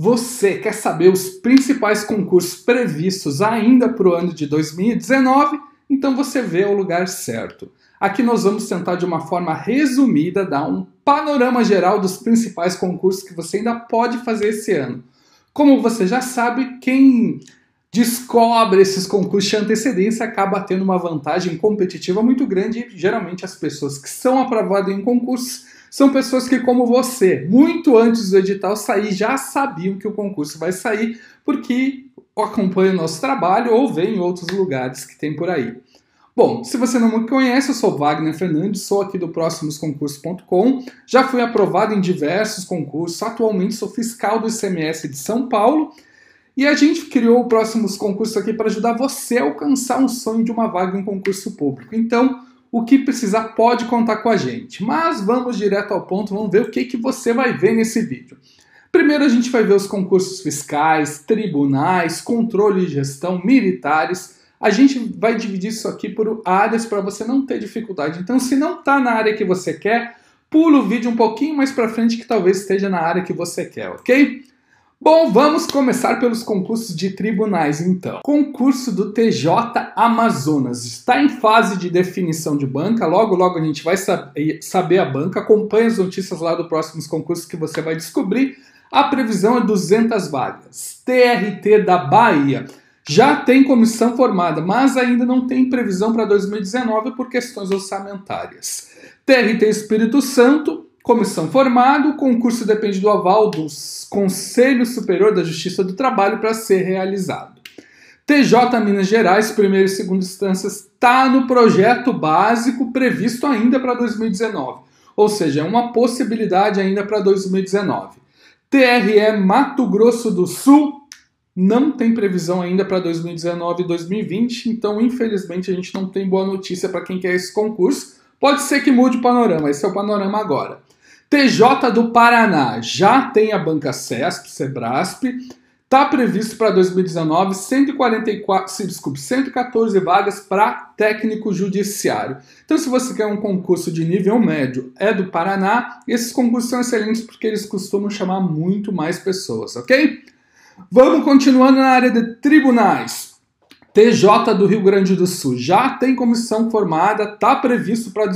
Você quer saber os principais concursos previstos ainda para o ano de 2019? Então você vê o lugar certo. Aqui nós vamos tentar de uma forma resumida dar um panorama geral dos principais concursos que você ainda pode fazer esse ano. Como você já sabe, quem descobre esses concursos de antecedência acaba tendo uma vantagem competitiva muito grande. Geralmente as pessoas que são aprovadas em concursos são pessoas que, como você, muito antes do edital sair, já sabiam que o concurso vai sair, porque acompanham o nosso trabalho ou vê em outros lugares que tem por aí. Bom, se você não me conhece, eu sou Wagner Fernandes, sou aqui do próximosconcursos.com, já fui aprovado em diversos concursos, atualmente sou fiscal do ICMS de São Paulo e a gente criou o Próximos Concursos aqui para ajudar você a alcançar um sonho de uma vaga em concurso público. Então, o que precisar pode contar com a gente. Mas vamos direto ao ponto, vamos ver o que, que você vai ver nesse vídeo. Primeiro a gente vai ver os concursos fiscais, tribunais, controle e gestão, militares. A gente vai dividir isso aqui por áreas para você não ter dificuldade. Então, se não está na área que você quer, pula o vídeo um pouquinho mais para frente que talvez esteja na área que você quer, ok? Bom, vamos começar pelos concursos de tribunais, então. Concurso do TJ Amazonas está em fase de definição de banca. Logo, logo a gente vai saber a banca. Acompanhe as notícias lá do próximos concursos que você vai descobrir. A previsão é 200 vagas. TRT da Bahia já tem comissão formada, mas ainda não tem previsão para 2019 por questões orçamentárias. TRT Espírito Santo Comissão formada, o concurso depende do aval do Conselho Superior da Justiça do Trabalho para ser realizado. TJ Minas Gerais, primeira e segunda instâncias, está no projeto básico previsto ainda para 2019, ou seja, é uma possibilidade ainda para 2019. TRE Mato Grosso do Sul não tem previsão ainda para 2019 e 2020, então infelizmente a gente não tem boa notícia para quem quer esse concurso. Pode ser que mude o panorama, esse é o panorama agora. TJ do Paraná já tem a banca CESP, Sebrasp. Está previsto para 2019 144, se, desculpe, 114 vagas para técnico judiciário. Então, se você quer um concurso de nível médio, é do Paraná. Esses concursos são excelentes porque eles costumam chamar muito mais pessoas, ok? Vamos continuando na área de tribunais. TJ do Rio Grande do Sul já tem comissão formada, está previsto para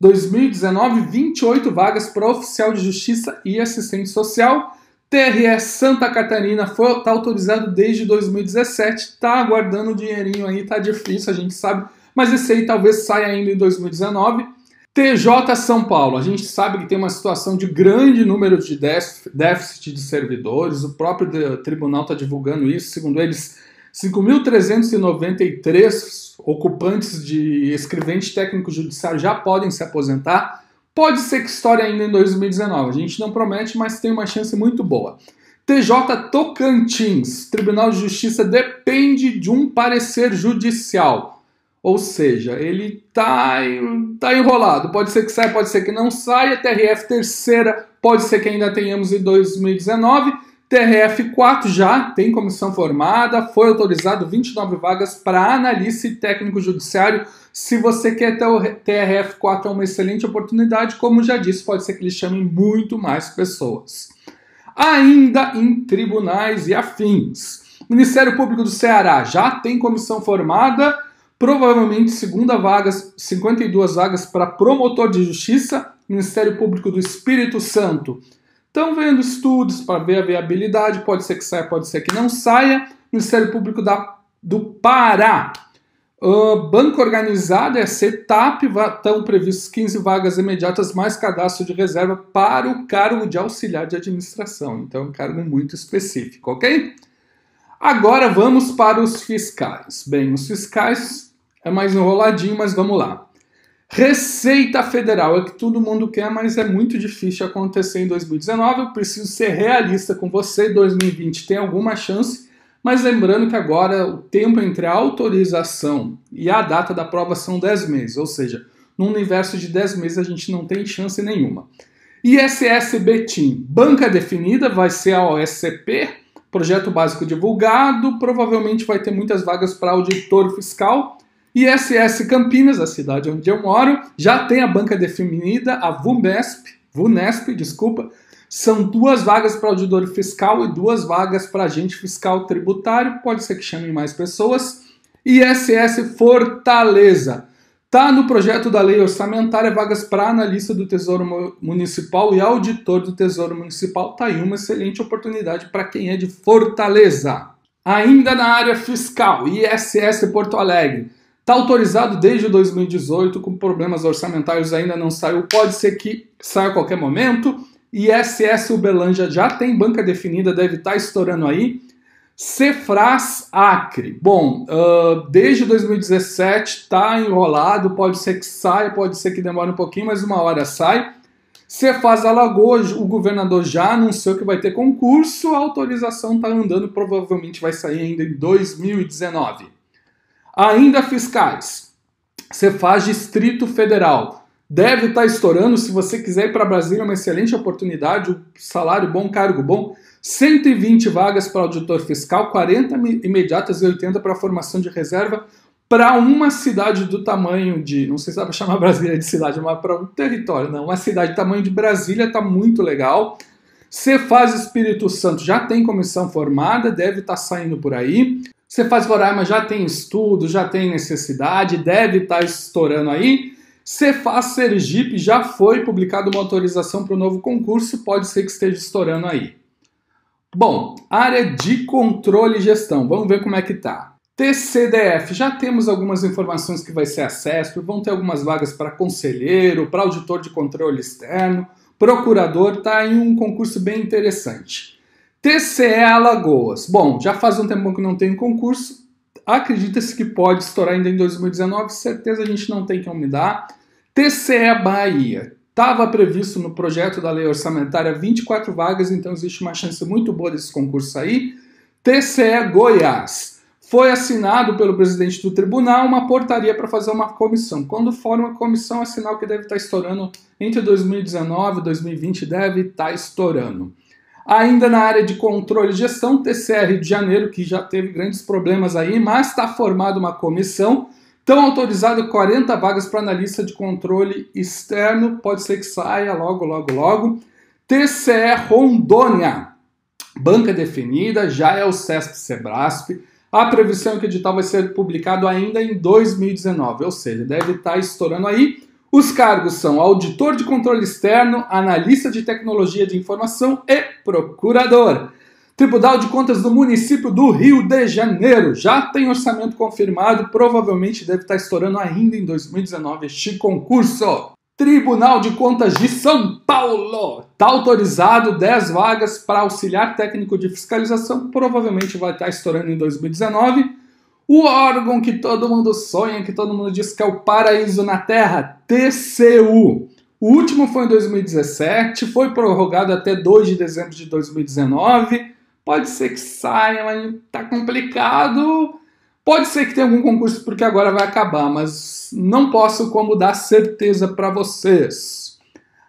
2019, 28 vagas para oficial de justiça e assistente social. TRE Santa Catarina está autorizado desde 2017, está aguardando o dinheirinho aí, tá difícil, a gente sabe, mas esse aí talvez saia ainda em 2019. TJ São Paulo, a gente sabe que tem uma situação de grande número de déficit de servidores, o próprio tribunal está divulgando isso, segundo eles, 5.393 ocupantes de escrevente técnico judiciário já podem se aposentar. Pode ser que estoure ainda em 2019. A gente não promete, mas tem uma chance muito boa. TJ Tocantins, Tribunal de Justiça depende de um parecer judicial. Ou seja, ele está tá enrolado. Pode ser que saia, pode ser que não saia. TRF terceira, pode ser que ainda tenhamos em 2019. TRF4 já tem comissão formada, foi autorizado 29 vagas para analista e técnico judiciário. Se você quer ter o TRF4 é uma excelente oportunidade, como já disse, pode ser que eles chamem muito mais pessoas. Ainda em tribunais e afins. Ministério Público do Ceará já tem comissão formada, provavelmente segunda vagas, 52 vagas para promotor de justiça. Ministério Público do Espírito Santo Estão vendo estudos para ver a viabilidade, pode ser que saia, pode ser que não saia. Ministério Público da, do Pará. Uh, banco organizado é CETAP, estão previstas 15 vagas imediatas mais cadastro de reserva para o cargo de auxiliar de administração. Então, é um cargo muito específico, ok? Agora vamos para os fiscais. Bem, os fiscais é mais enroladinho, mas vamos lá. Receita Federal é que todo mundo quer, mas é muito difícil acontecer em 2019. Eu preciso ser realista com você. 2020 tem alguma chance, mas lembrando que agora o tempo entre a autorização e a data da prova são 10 meses, ou seja, no universo de 10 meses a gente não tem chance nenhuma. ISS Betim, banca definida, vai ser a OSCP, projeto básico divulgado, provavelmente vai ter muitas vagas para auditor fiscal ISS Campinas, a cidade onde eu moro, já tem a banca definida, a VUNESP, VUNESP, desculpa, São duas vagas para auditor fiscal e duas vagas para agente fiscal tributário. Pode ser que chamem mais pessoas. ISS Fortaleza. Tá no projeto da lei orçamentária vagas para analista do Tesouro Municipal e auditor do Tesouro Municipal. Tá aí uma excelente oportunidade para quem é de Fortaleza. Ainda na área fiscal, ISS Porto Alegre. Está autorizado desde 2018, com problemas orçamentários ainda não saiu. Pode ser que saia a qualquer momento. ISS Uberlândia já tem banca definida, deve estar tá estourando aí. Cefras Acre. Bom, uh, desde 2017 está enrolado, pode ser que saia, pode ser que demore um pouquinho, mas uma hora sai. Cefaz Alagoas, o governador já anunciou que vai ter concurso, a autorização está andando, provavelmente vai sair ainda em 2019. Ainda fiscais. Você faz Distrito Federal. Deve estar tá estourando. Se você quiser ir para Brasília, é uma excelente oportunidade. salário bom, cargo bom. 120 vagas para auditor fiscal, 40 imediatas e 80 para formação de reserva para uma cidade do tamanho de, não sei se dá para chamar Brasília de cidade, mas para um território, não, uma cidade do tamanho de Brasília está muito legal. Cefaz Espírito Santo já tem comissão formada, deve estar tá saindo por aí. Você faz Roraima, já tem estudo, já tem necessidade, deve estar tá estourando aí. Cefaz Sergipe já foi publicada uma autorização para o novo concurso, pode ser que esteja estourando aí. Bom, área de controle e gestão, vamos ver como é que tá. TCDF, já temos algumas informações que vai ser acesso, vão ter algumas vagas para conselheiro, para auditor de controle externo, procurador, tá em um concurso bem interessante. TCE Alagoas. Bom, já faz um tempo que não tem concurso. Acredita-se que pode estourar ainda em 2019. Certeza a gente não tem que mudar. TCE Bahia. Estava previsto no projeto da lei orçamentária 24 vagas, então existe uma chance muito boa desse concurso aí. TCE Goiás. Foi assinado pelo presidente do tribunal uma portaria para fazer uma comissão. Quando for uma comissão, é sinal que deve estar estourando entre 2019 e 2020, deve estar estourando. Ainda na área de controle e gestão, TCR Rio de Janeiro, que já teve grandes problemas aí, mas está formada uma comissão. Estão autorizadas 40 vagas para analista de controle externo, pode ser que saia logo, logo, logo. TCE Rondônia, banca definida, já é o CESP Sebrasp. A previsão é que o edital vai ser publicado ainda em 2019, ou seja, deve estar tá estourando aí. Os cargos são auditor de controle externo, analista de tecnologia de informação e procurador. Tribunal de Contas do município do Rio de Janeiro já tem orçamento confirmado, provavelmente deve estar estourando ainda em 2019 este concurso. Tribunal de Contas de São Paulo está autorizado 10 vagas para auxiliar técnico de fiscalização, provavelmente vai estar estourando em 2019. O órgão que todo mundo sonha, que todo mundo diz que é o paraíso na Terra, TCU. O último foi em 2017, foi prorrogado até 2 de dezembro de 2019. Pode ser que saia, mas tá complicado. Pode ser que tenha algum concurso porque agora vai acabar, mas não posso como dar certeza para vocês.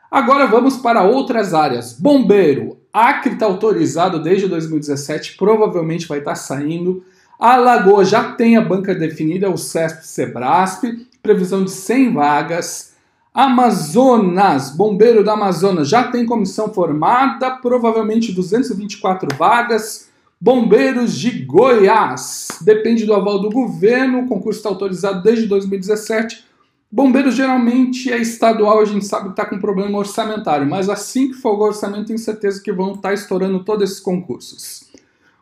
Agora vamos para outras áreas. Bombeiro. Acre está autorizado desde 2017, provavelmente vai estar tá saindo. A Lagoa já tem a banca definida, o CESP Sebrasp, previsão de 100 vagas. Amazonas, Bombeiro da Amazonas, já tem comissão formada, provavelmente 224 vagas. Bombeiros de Goiás, depende do aval do governo, o concurso está autorizado desde 2017. Bombeiros geralmente é estadual, a gente sabe que está com problema orçamentário, mas assim que for o orçamento, tenho certeza que vão estar tá estourando todos esses concursos.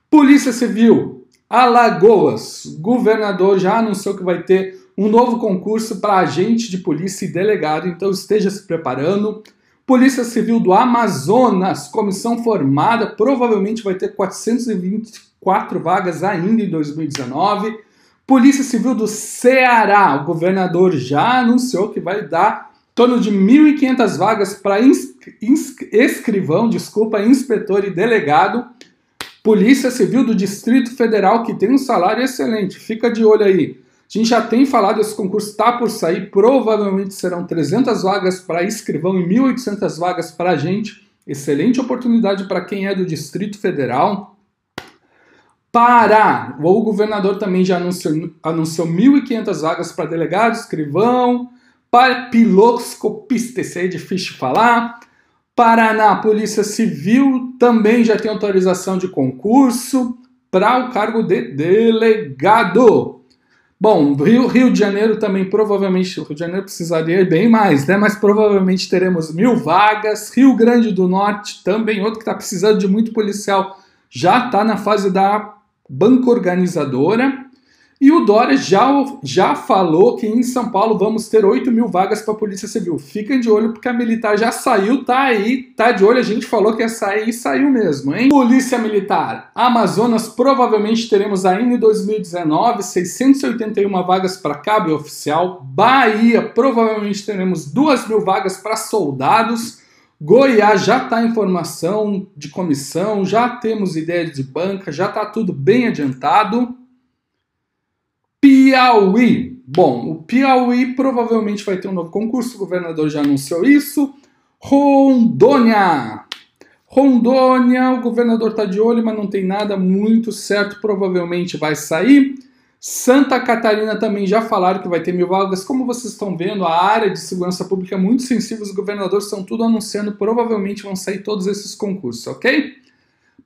Polícia Civil, Alagoas, governador já anunciou que vai ter um novo concurso para agente de polícia e delegado, então esteja se preparando. Polícia Civil do Amazonas, comissão formada, provavelmente vai ter 424 vagas ainda em 2019. Polícia Civil do Ceará, o governador já anunciou que vai dar torno de 1.500 vagas para escrivão, desculpa, inspetor e delegado. Polícia Civil do Distrito Federal, que tem um salário excelente, fica de olho aí. A gente já tem falado, esse concurso está por sair, provavelmente serão 300 vagas para escrivão e 1.800 vagas para agente. Excelente oportunidade para quem é do Distrito Federal. Pará, o governador também já anunciou, anunciou 1.500 vagas para delegado, escrivão, para piloscopista, esse aí é difícil falar. Paraná, Polícia Civil também já tem autorização de concurso para o cargo de delegado. Bom, Rio, Rio de Janeiro também provavelmente, Rio de Janeiro precisaria bem mais, né? Mas provavelmente teremos mil vagas. Rio Grande do Norte também, outro que está precisando de muito policial, já está na fase da banca organizadora. E o Dória já, já falou que em São Paulo vamos ter 8 mil vagas para a Polícia Civil. Fiquem de olho porque a militar já saiu, tá aí, tá de olho. A gente falou que ia sair e saiu mesmo, hein? Polícia Militar. Amazonas provavelmente teremos ainda em 2019 681 vagas para cabo oficial. Bahia provavelmente teremos 2 mil vagas para soldados. Goiás já está em formação de comissão, já temos ideia de banca, já está tudo bem adiantado. Piauí. Bom, o Piauí provavelmente vai ter um novo concurso, o governador já anunciou isso. Rondônia. Rondônia, o governador está de olho, mas não tem nada muito certo, provavelmente vai sair. Santa Catarina também já falaram que vai ter mil vagas. Como vocês estão vendo, a área de segurança pública é muito sensível, os governadores estão tudo anunciando, provavelmente vão sair todos esses concursos, ok?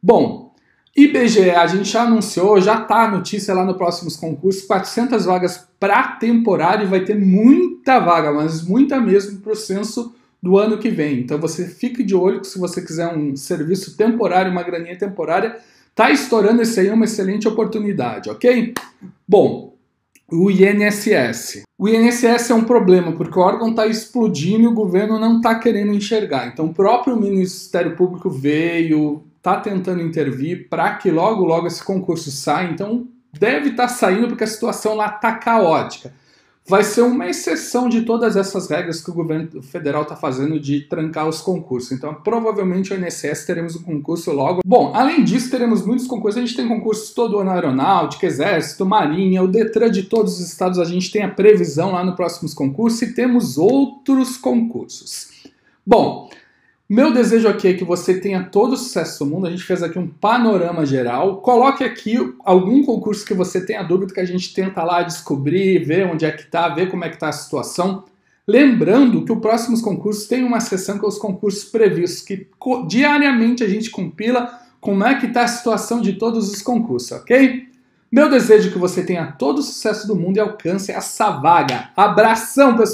Bom, IBGE, a gente já anunciou, já tá a notícia lá no próximos concursos, 400 vagas para temporário, vai ter muita vaga, mas muita mesmo para o censo do ano que vem. Então você fique de olho que se você quiser um serviço temporário, uma graninha temporária, tá estourando esse aí, é uma excelente oportunidade, ok? Bom, o INSS. O INSS é um problema porque o órgão está explodindo e o governo não está querendo enxergar. Então o próprio Ministério Público veio, está tentando intervir para que logo, logo esse concurso saia. Então, deve estar tá saindo porque a situação lá está caótica. Vai ser uma exceção de todas essas regras que o governo federal está fazendo de trancar os concursos. Então, provavelmente o INSS teremos um concurso logo. Bom, além disso, teremos muitos concursos. A gente tem concursos todo ano aeronáutica, exército, marinha, o Detran de todos os estados. A gente tem a previsão lá no próximos concursos e temos outros concursos. Bom, meu desejo aqui é que você tenha todo o sucesso do mundo. A gente fez aqui um panorama geral. Coloque aqui algum concurso que você tenha dúvida que a gente tenta lá descobrir, ver onde é que está, ver como é que está a situação. Lembrando que o próximos concursos tem uma sessão com os concursos previstos, que diariamente a gente compila como é que está a situação de todos os concursos, ok? Meu desejo é que você tenha todo o sucesso do mundo e alcance essa vaga. Abração, pessoal!